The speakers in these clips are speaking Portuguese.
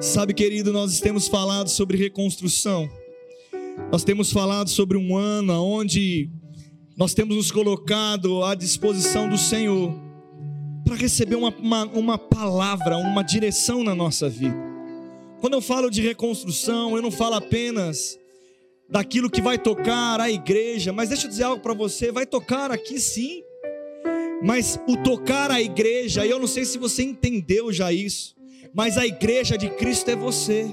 Sabe, querido, nós temos falado sobre reconstrução. Nós temos falado sobre um ano onde nós temos nos colocado à disposição do Senhor para receber uma, uma, uma, palavra, uma direção na nossa vida. Quando eu falo de reconstrução, eu não falo apenas daquilo que vai tocar a igreja, mas deixa eu dizer algo para você: vai tocar aqui sim, mas o tocar a igreja, eu não sei se você entendeu já isso mas a igreja de Cristo é você.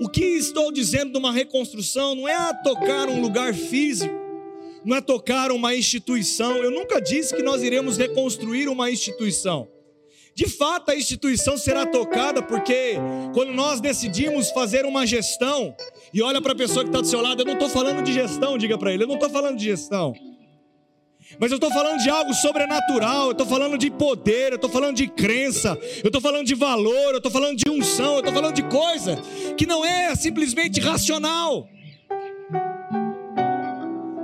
O que estou dizendo de uma reconstrução não é tocar um lugar físico, não é tocar uma instituição. Eu nunca disse que nós iremos reconstruir uma instituição. De fato, a instituição será tocada porque quando nós decidimos fazer uma gestão, e olha para a pessoa que está do seu lado, eu não estou falando de gestão, diga para ele, eu não estou falando de gestão. Mas eu estou falando de algo sobrenatural, eu estou falando de poder, eu estou falando de crença, eu estou falando de valor, eu estou falando de unção, eu estou falando de coisa que não é simplesmente racional.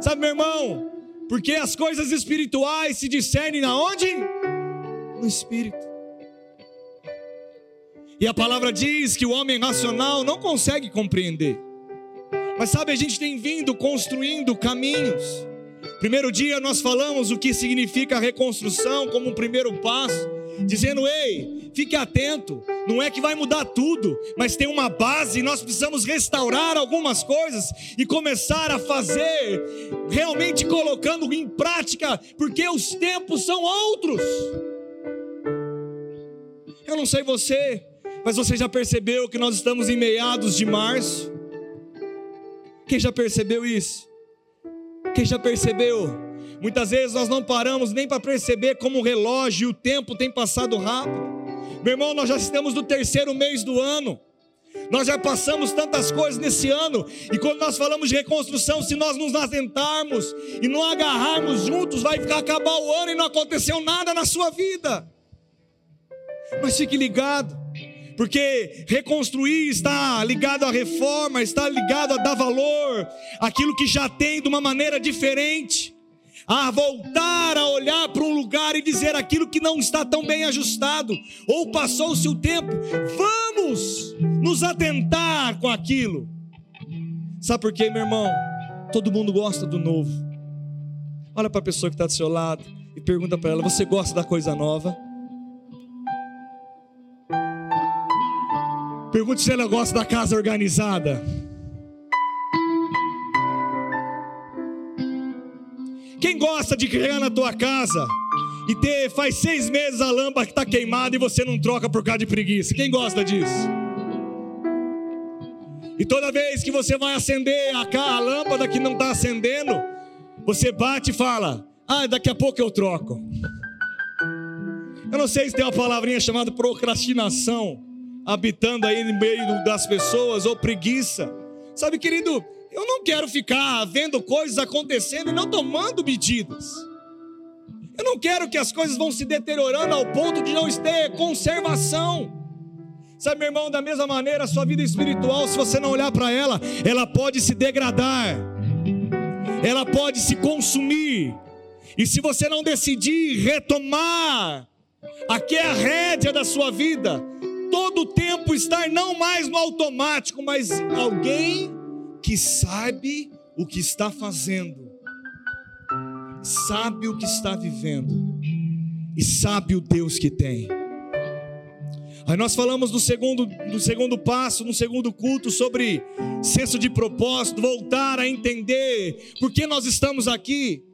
Sabe, meu irmão? Porque as coisas espirituais se discernem aonde? No espírito. E a palavra diz que o homem racional não consegue compreender. Mas sabe, a gente tem vindo construindo caminhos Primeiro dia nós falamos o que significa reconstrução como um primeiro passo, dizendo: ei, fique atento, não é que vai mudar tudo, mas tem uma base, nós precisamos restaurar algumas coisas e começar a fazer, realmente colocando em prática, porque os tempos são outros. Eu não sei você, mas você já percebeu que nós estamos em meados de março? Quem já percebeu isso? Quem já percebeu? Muitas vezes nós não paramos nem para perceber como o relógio e o tempo tem passado rápido. Meu irmão, nós já estamos no terceiro mês do ano. Nós já passamos tantas coisas nesse ano, e quando nós falamos de reconstrução, se nós nos atentarmos e não agarrarmos juntos, vai ficar acabar o ano e não aconteceu nada na sua vida. Mas fique ligado, porque reconstruir está ligado à reforma, está ligado a dar valor àquilo que já tem de uma maneira diferente, a voltar a olhar para um lugar e dizer aquilo que não está tão bem ajustado, ou passou-se o tempo, vamos nos atentar com aquilo. Sabe por quê, meu irmão? Todo mundo gosta do novo. Olha para a pessoa que está do seu lado e pergunta para ela: Você gosta da coisa nova? Pergunte se ela gosta da casa organizada. Quem gosta de criar na tua casa e ter faz seis meses a lâmpada que está queimada e você não troca por causa de preguiça? Quem gosta disso? E toda vez que você vai acender a, a lâmpada que não está acendendo, você bate e fala: Ah, daqui a pouco eu troco. Eu não sei se tem uma palavrinha chamada procrastinação habitando aí no meio das pessoas, ou preguiça. Sabe, querido, eu não quero ficar vendo coisas acontecendo e não tomando medidas. Eu não quero que as coisas vão se deteriorando ao ponto de não ter conservação. Sabe, meu irmão, da mesma maneira, a sua vida espiritual, se você não olhar para ela, ela pode se degradar, ela pode se consumir, e se você não decidir retomar, aqui é a rédea da sua vida, todo o tempo estar não mais no automático, mas alguém que sabe o que está fazendo, sabe o que está vivendo e sabe o Deus que tem. Aí nós falamos do segundo, do segundo passo, no segundo culto, sobre senso de propósito, voltar a entender por que nós estamos aqui.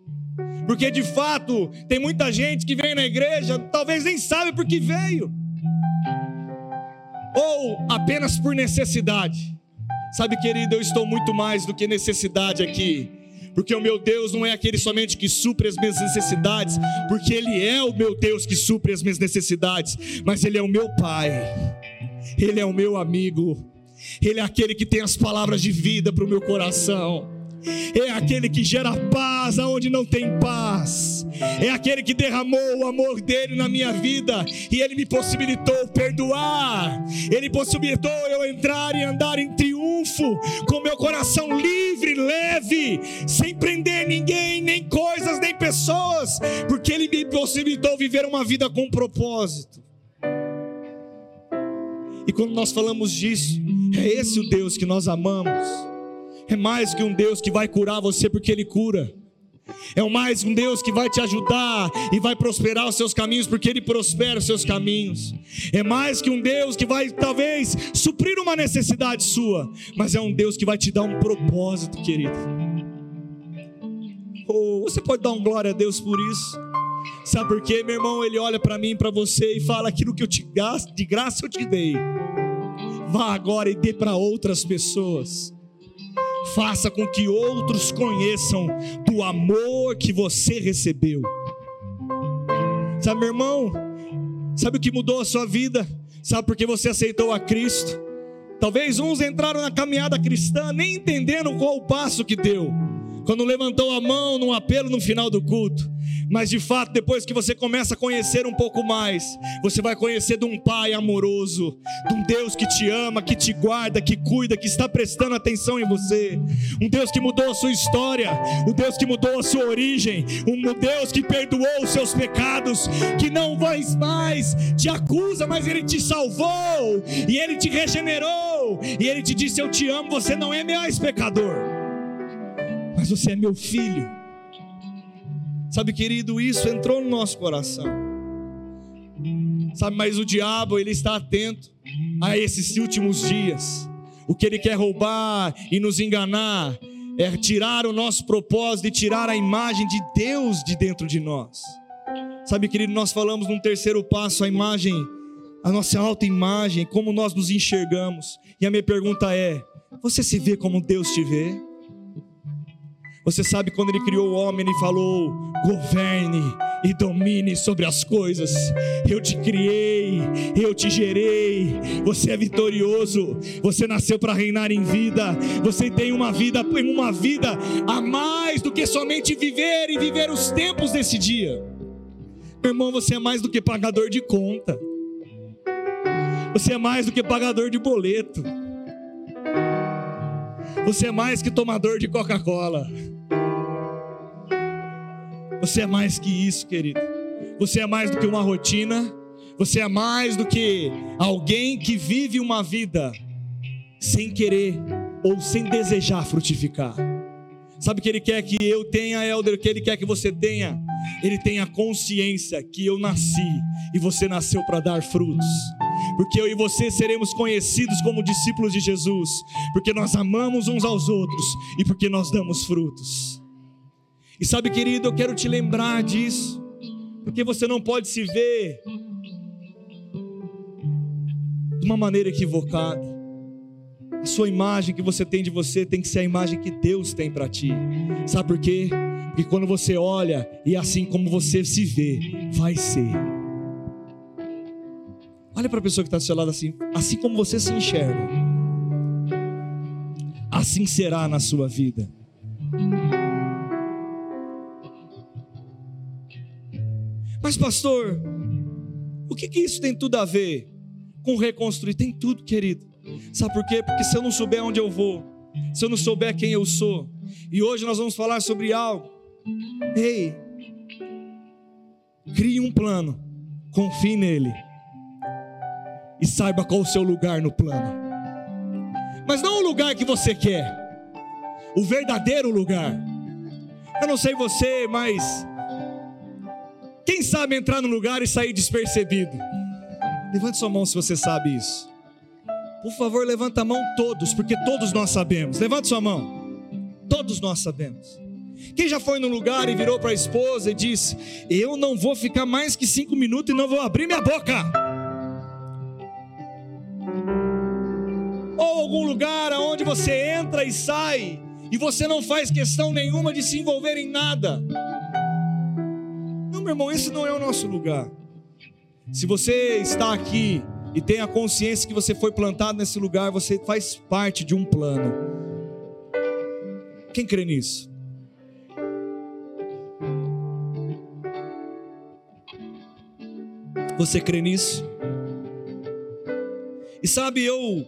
Porque de fato, tem muita gente que vem na igreja, talvez nem sabe por que veio ou apenas por necessidade. Sabe, querido, eu estou muito mais do que necessidade aqui. Porque o meu Deus não é aquele somente que supre as minhas necessidades, porque Ele é o meu Deus que supre as minhas necessidades, mas Ele é o meu Pai, Ele é o meu amigo, Ele é aquele que tem as palavras de vida para o meu coração é aquele que gera paz aonde não tem paz, é aquele que derramou o amor dele na minha vida e ele me possibilitou perdoar, ele possibilitou eu entrar e andar em triunfo, com meu coração livre, leve, sem prender ninguém, nem coisas, nem pessoas, porque ele me possibilitou viver uma vida com propósito. E quando nós falamos disso, é esse o Deus que nós amamos. É mais que um Deus que vai curar você porque Ele cura. É mais um Deus que vai te ajudar e vai prosperar os seus caminhos, porque Ele prospera os seus caminhos. É mais que um Deus que vai, talvez, suprir uma necessidade sua, mas é um Deus que vai te dar um propósito, querido. Oh, você pode dar um glória a Deus por isso. Sabe por quê, meu irmão? Ele olha para mim para você e fala: aquilo que eu te de graça eu te dei. Vá agora e dê para outras pessoas faça com que outros conheçam do amor que você recebeu. Sabe, meu irmão? Sabe o que mudou a sua vida? Sabe porque você aceitou a Cristo? Talvez uns entraram na caminhada cristã nem entendendo qual o passo que deu. Quando levantou a mão num apelo no final do culto, mas de fato, depois que você começa a conhecer um pouco mais, você vai conhecer de um Pai amoroso, de um Deus que te ama, que te guarda, que cuida, que está prestando atenção em você, um Deus que mudou a sua história, um Deus que mudou a sua origem, um Deus que perdoou os seus pecados, que não mais mais te acusa, mas Ele te salvou, e Ele te regenerou, e Ele te disse: Eu te amo, você não é mais pecador, mas você é meu filho. Sabe, querido, isso entrou no nosso coração. Sabe, mas o diabo, ele está atento a esses últimos dias. O que ele quer roubar e nos enganar é tirar o nosso propósito e tirar a imagem de Deus de dentro de nós. Sabe, querido, nós falamos num terceiro passo a imagem, a nossa autoimagem, como nós nos enxergamos. E a minha pergunta é: você se vê como Deus te vê? Você sabe quando ele criou o homem, ele falou: governe e domine sobre as coisas. Eu te criei, eu te gerei. Você é vitorioso. Você nasceu para reinar em vida. Você tem uma vida, uma vida a mais do que somente viver e viver os tempos desse dia. Meu irmão, você é mais do que pagador de conta. Você é mais do que pagador de boleto. Você é mais que tomador de Coca-Cola. Você é mais que isso, querido. Você é mais do que uma rotina. Você é mais do que alguém que vive uma vida sem querer ou sem desejar frutificar. Sabe o que ele quer que eu tenha, Helder? O que ele quer que você tenha? Ele tenha consciência que eu nasci e você nasceu para dar frutos. Porque eu e você seremos conhecidos como discípulos de Jesus, porque nós amamos uns aos outros e porque nós damos frutos. E sabe, querido, eu quero te lembrar disso, porque você não pode se ver de uma maneira equivocada. A sua imagem que você tem de você tem que ser a imagem que Deus tem para ti. Sabe por quê? Porque quando você olha e assim como você se vê, vai ser. Olha para a pessoa que está do seu lado assim, assim como você se enxerga, assim será na sua vida. Mas, pastor, o que, que isso tem tudo a ver com reconstruir? Tem tudo, querido. Sabe por quê? Porque se eu não souber onde eu vou, se eu não souber quem eu sou, e hoje nós vamos falar sobre algo. Ei, crie um plano, confie nele e saiba qual o seu lugar no plano. Mas não o lugar que você quer, o verdadeiro lugar. Eu não sei você, mas quem sabe entrar no lugar e sair despercebido? Levante sua mão se você sabe isso. Por favor, levanta a mão todos, porque todos nós sabemos. Levante sua mão. Todos nós sabemos. Quem já foi no lugar e virou para a esposa e disse: Eu não vou ficar mais que cinco minutos e não vou abrir minha boca. Ou algum lugar aonde você entra e sai e você não faz questão nenhuma de se envolver em nada meu irmão, esse não é o nosso lugar. Se você está aqui e tem a consciência que você foi plantado nesse lugar, você faz parte de um plano. Quem crê nisso? Você crê nisso? E sabe, eu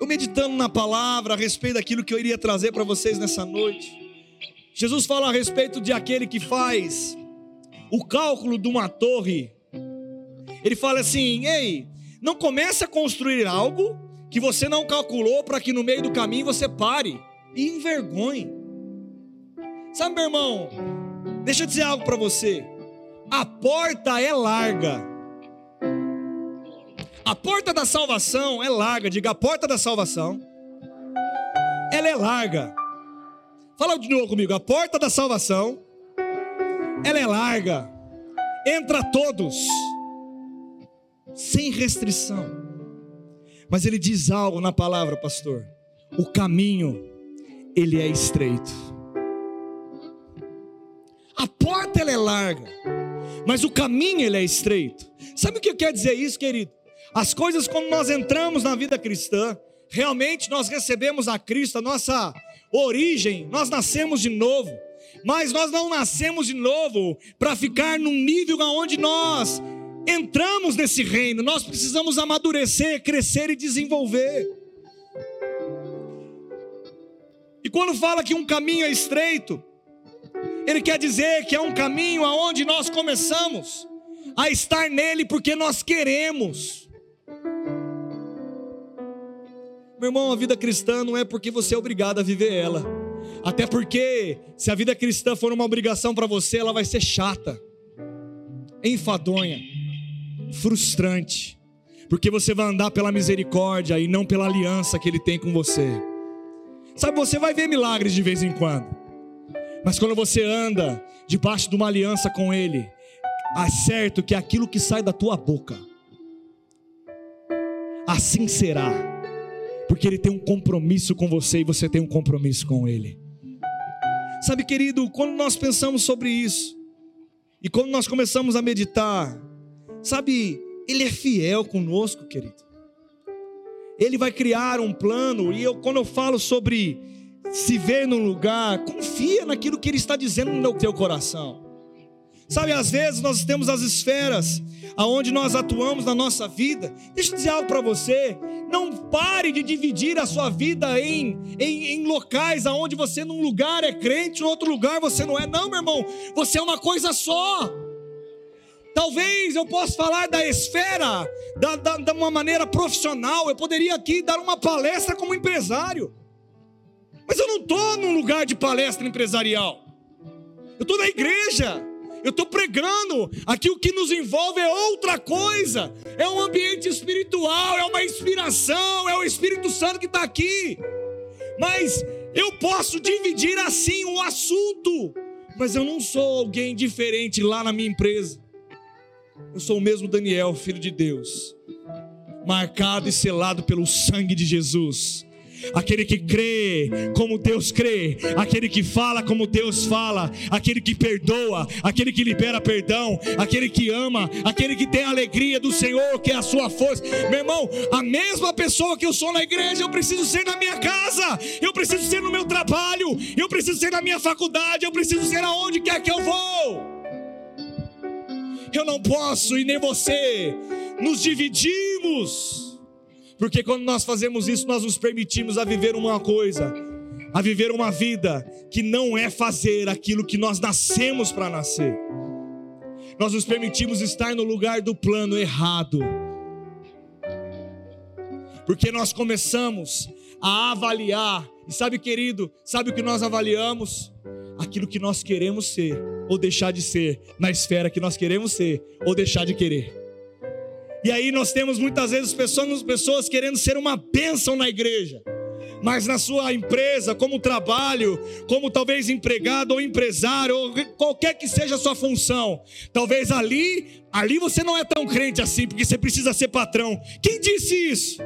eu meditando na palavra a respeito daquilo que eu iria trazer para vocês nessa noite. Jesus fala a respeito de aquele que faz o cálculo de uma torre. Ele fala assim: ei, Não comece a construir algo que você não calculou para que no meio do caminho você pare e envergonhe. Sabe, meu irmão, deixa eu dizer algo para você. A porta é larga. A porta da salvação é larga, diga a porta da salvação. Ela é larga. Fala de novo comigo, a porta da salvação ela é larga. Entra todos sem restrição. Mas ele diz algo na palavra, pastor. O caminho, ele é estreito. A porta ela é larga, mas o caminho ele é estreito. Sabe o que quer dizer isso, querido? As coisas quando nós entramos na vida cristã, realmente nós recebemos a Cristo, a nossa origem, nós nascemos de novo. Mas nós não nascemos de novo para ficar num nível onde nós entramos nesse reino, nós precisamos amadurecer, crescer e desenvolver. E quando fala que um caminho é estreito, ele quer dizer que é um caminho aonde nós começamos a estar nele porque nós queremos. Meu irmão, a vida cristã não é porque você é obrigado a viver ela. Até porque, se a vida cristã for uma obrigação para você, ela vai ser chata, enfadonha frustrante, porque você vai andar pela misericórdia e não pela aliança que Ele tem com você. Sabe, você vai ver milagres de vez em quando, mas quando você anda debaixo de uma aliança com Ele, é certo que aquilo que sai da tua boca, assim será, porque Ele tem um compromisso com você e você tem um compromisso com Ele. Sabe, querido, quando nós pensamos sobre isso, e quando nós começamos a meditar, Sabe, Ele é fiel conosco, querido. Ele vai criar um plano, e eu, quando eu falo sobre se ver num lugar, confia naquilo que Ele está dizendo no teu coração. Sabe, às vezes nós temos as esferas aonde nós atuamos na nossa vida. Deixa eu dizer algo para você. Não pare de dividir a sua vida em, em, em locais aonde você num lugar é crente, no outro lugar você não é. Não, meu irmão, você é uma coisa só. Talvez eu possa falar da esfera, da, da, de uma maneira profissional. Eu poderia aqui dar uma palestra como empresário. Mas eu não estou num lugar de palestra empresarial. Eu estou na igreja. Eu estou pregando. Aqui o que nos envolve é outra coisa. É um ambiente espiritual, é uma inspiração, é o Espírito Santo que está aqui. Mas eu posso dividir assim o um assunto. Mas eu não sou alguém diferente lá na minha empresa. Eu sou o mesmo Daniel, filho de Deus, marcado e selado pelo sangue de Jesus. Aquele que crê como Deus crê, aquele que fala como Deus fala, aquele que perdoa, aquele que libera perdão, aquele que ama, aquele que tem a alegria do Senhor, que é a sua força. Meu irmão, a mesma pessoa que eu sou na igreja, eu preciso ser na minha casa, eu preciso ser no meu trabalho, eu preciso ser na minha faculdade, eu preciso ser aonde quer que eu vou eu não posso e nem você nos dividimos. Porque quando nós fazemos isso, nós nos permitimos a viver uma coisa, a viver uma vida que não é fazer aquilo que nós nascemos para nascer. Nós nos permitimos estar no lugar do plano errado. Porque nós começamos a avaliar, e sabe, querido, sabe o que nós avaliamos? Aquilo que nós queremos ser ou deixar de ser, na esfera que nós queremos ser ou deixar de querer. E aí nós temos muitas vezes pessoas, pessoas querendo ser uma bênção na igreja, mas na sua empresa, como trabalho, como talvez empregado ou empresário, ou qualquer que seja a sua função, talvez ali, ali você não é tão crente assim, porque você precisa ser patrão. Quem disse isso?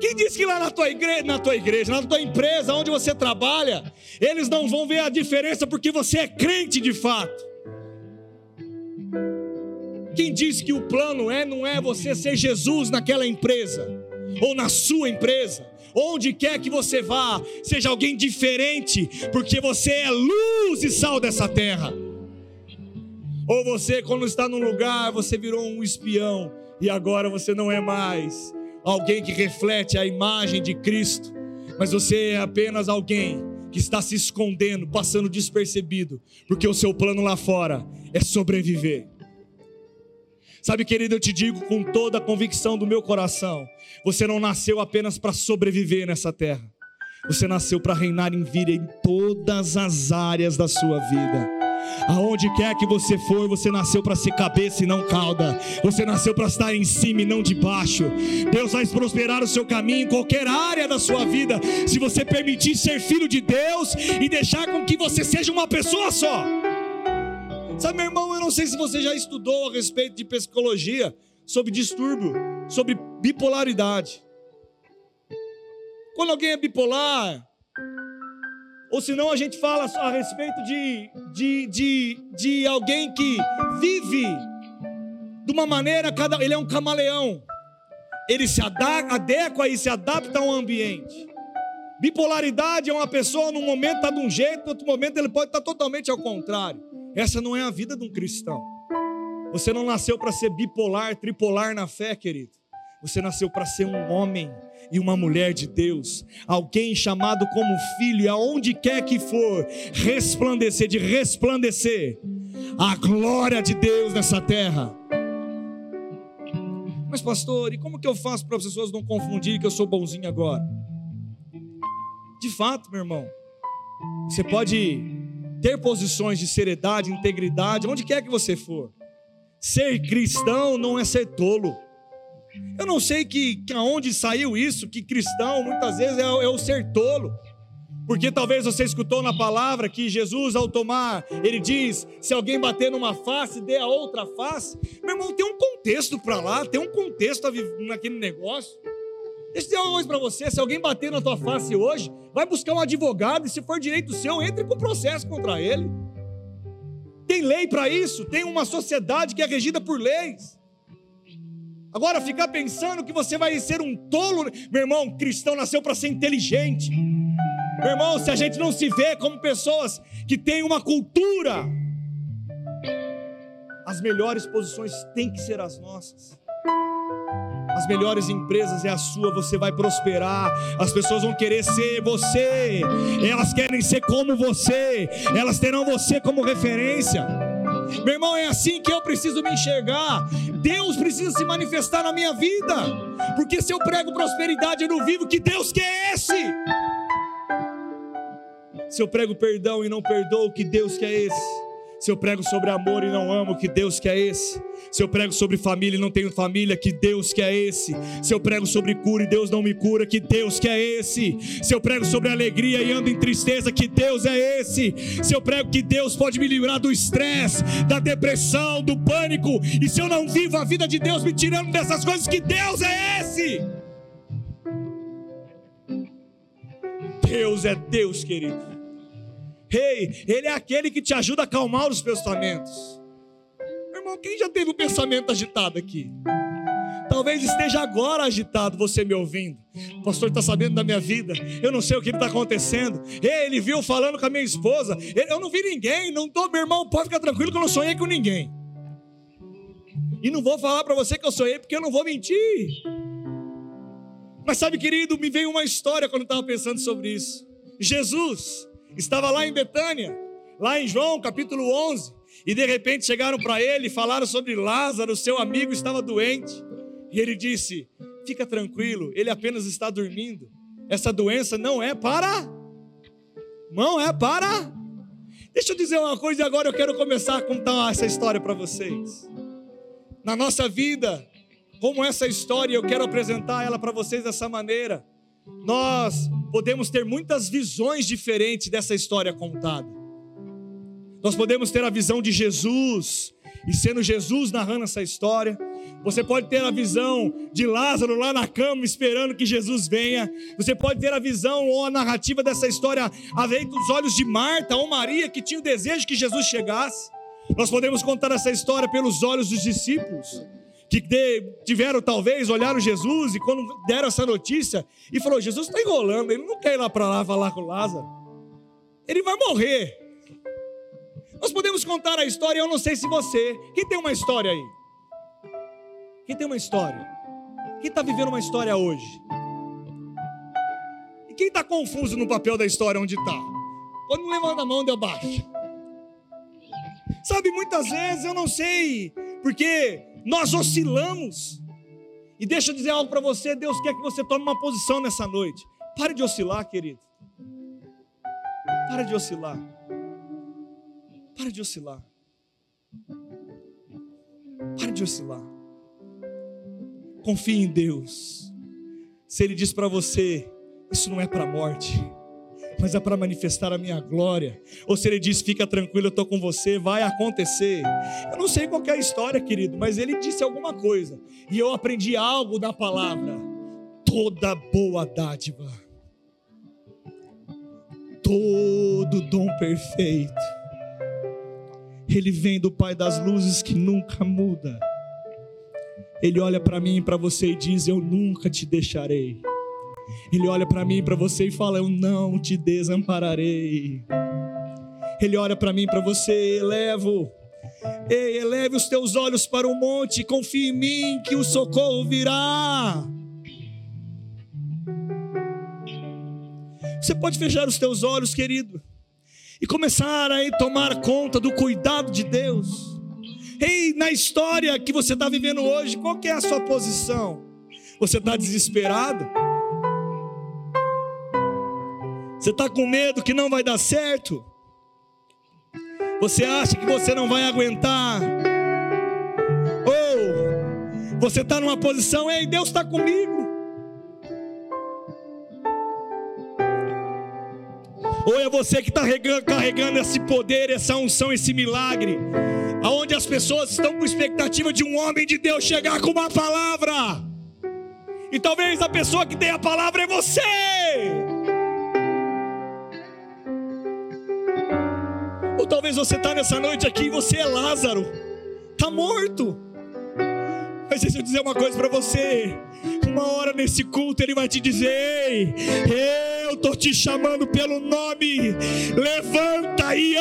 Quem disse que lá na tua, igreja, na tua igreja, na tua empresa, onde você trabalha, eles não vão ver a diferença porque você é crente de fato? Quem disse que o plano é não é você ser Jesus naquela empresa ou na sua empresa? Onde quer que você vá, seja alguém diferente, porque você é luz e sal dessa terra. Ou você, quando está num lugar, você virou um espião e agora você não é mais alguém que reflete a imagem de Cristo, mas você é apenas alguém que está se escondendo, passando despercebido, porque o seu plano lá fora é sobreviver. Sabe, querido, eu te digo com toda a convicção do meu coração: você não nasceu apenas para sobreviver nessa terra, você nasceu para reinar em vida em todas as áreas da sua vida. Aonde quer que você for, você nasceu para ser cabeça e não cauda. Você nasceu para estar em cima e não debaixo. Deus vai prosperar o seu caminho em qualquer área da sua vida, se você permitir ser filho de Deus e deixar com que você seja uma pessoa só. Sabe, meu irmão, eu não sei se você já estudou a respeito de psicologia, sobre distúrbio, sobre bipolaridade. Quando alguém é bipolar, ou senão a gente fala a respeito de, de, de, de alguém que vive de uma maneira, cada, ele é um camaleão. Ele se adequa e se adapta a um ambiente. Bipolaridade é uma pessoa, num momento está de um jeito, no outro momento ele pode estar totalmente ao contrário. Essa não é a vida de um cristão. Você não nasceu para ser bipolar, tripolar na fé, querido. Você nasceu para ser um homem e uma mulher de Deus, alguém chamado como filho, e aonde quer que for, resplandecer, de resplandecer a glória de Deus nessa terra. Mas, pastor, e como que eu faço para as pessoas não confundirem que eu sou bonzinho agora? De fato, meu irmão, você pode ter posições de seriedade, integridade, onde quer que você for. Ser cristão não é ser tolo. Eu não sei que, que aonde saiu isso, que cristão muitas vezes é, é o ser tolo. Porque talvez você escutou na palavra que Jesus, ao tomar, ele diz: se alguém bater numa face, dê a outra face. Meu irmão, tem um contexto para lá, tem um contexto naquele negócio. Deixa eu dizer uma coisa para você: se alguém bater na tua face hoje, vai buscar um advogado e, se for direito seu, entre com processo contra ele. Tem lei para isso, tem uma sociedade que é regida por leis. Agora, ficar pensando que você vai ser um tolo, meu irmão, cristão nasceu para ser inteligente. Meu irmão, se a gente não se vê como pessoas que têm uma cultura, as melhores posições têm que ser as nossas. As melhores empresas é a sua, você vai prosperar. As pessoas vão querer ser você. Elas querem ser como você. Elas terão você como referência. Meu irmão, é assim que eu preciso me enxergar. Deus precisa se manifestar na minha vida. Porque se eu prego prosperidade, eu não vivo. Que Deus que é esse? Se eu prego perdão e não perdoo, que Deus que é esse? Se eu prego sobre amor e não amo, que Deus que é esse? Se eu prego sobre família e não tenho família, que Deus que é esse? Se eu prego sobre cura e Deus não me cura, que Deus que é esse? Se eu prego sobre alegria e ando em tristeza, que Deus é esse? Se eu prego que Deus pode me livrar do estresse, da depressão, do pânico, e se eu não vivo a vida de Deus me tirando dessas coisas, que Deus é esse? Deus é Deus, querido. Rei, Ele é aquele que te ajuda a acalmar os pensamentos. Irmão, quem já teve um pensamento agitado aqui? Talvez esteja agora agitado você me ouvindo. O pastor está sabendo da minha vida. Eu não sei o que está acontecendo. Ele viu falando com a minha esposa. Eu não vi ninguém. Não tô, meu irmão, pode ficar tranquilo que eu não sonhei com ninguém. E não vou falar para você que eu sonhei porque eu não vou mentir. Mas sabe, querido, me veio uma história quando eu estava pensando sobre isso. Jesus, estava lá em Betânia, lá em João capítulo 11, e de repente chegaram para ele e falaram sobre Lázaro, seu amigo estava doente, e ele disse: Fica tranquilo, ele apenas está dormindo. Essa doença não é para, não é para. Deixa eu dizer uma coisa e agora eu quero começar a contar essa história para vocês. Na nossa vida, como essa história, eu quero apresentar ela para vocês dessa maneira. Nós podemos ter muitas visões diferentes dessa história contada. Nós podemos ter a visão de Jesus, e sendo Jesus narrando essa história. Você pode ter a visão de Lázaro lá na cama esperando que Jesus venha. Você pode ter a visão ou a narrativa dessa história além dos olhos de Marta ou Maria que tinha o desejo que Jesus chegasse. Nós podemos contar essa história pelos olhos dos discípulos que tiveram talvez, olharam Jesus e quando deram essa notícia e falou: Jesus está enrolando, ele não quer ir lá para lá falar com Lázaro, ele vai morrer. Nós podemos contar a história, eu não sei se você. Quem tem uma história aí? Quem tem uma história? Quem está vivendo uma história hoje? E quem está confuso no papel da história onde está? Quando levanta a mão, deu baixo. Sabe, muitas vezes eu não sei porque Nós oscilamos. E deixa eu dizer algo para você: Deus quer que você tome uma posição nessa noite. Pare de oscilar, querido. Pare de oscilar. Pare de oscilar. Pare de oscilar. Confie em Deus. Se Ele diz para você, isso não é para a morte, mas é para manifestar a minha glória. Ou se Ele diz, fica tranquilo, eu estou com você, vai acontecer. Eu não sei qual é a história, querido, mas Ele disse alguma coisa. E eu aprendi algo da palavra. Toda boa dádiva, todo dom perfeito ele vem do Pai das luzes que nunca muda. Ele olha para mim e para você e diz: Eu nunca te deixarei. Ele olha para mim e para você e fala: Eu não te desampararei. Ele olha para mim e para você, elevo. Ei, eleve os teus olhos para o monte, confie em mim que o socorro virá. Você pode fechar os teus olhos, querido e começar a tomar conta do cuidado de Deus. Ei, na história que você está vivendo hoje, qual é a sua posição? Você está desesperado? Você está com medo que não vai dar certo? Você acha que você não vai aguentar? Ou você está numa posição, ei, Deus está comigo. ou é você que está carregando esse poder, essa unção, esse milagre, aonde as pessoas estão com expectativa de um homem de Deus chegar com uma palavra, e talvez a pessoa que tem a palavra é você. Talvez você está nessa noite aqui e você é Lázaro, está morto. Mas deixa eu dizer uma coisa para você. Uma hora nesse culto ele vai te dizer: Ei, eu estou te chamando pelo nome. Levanta e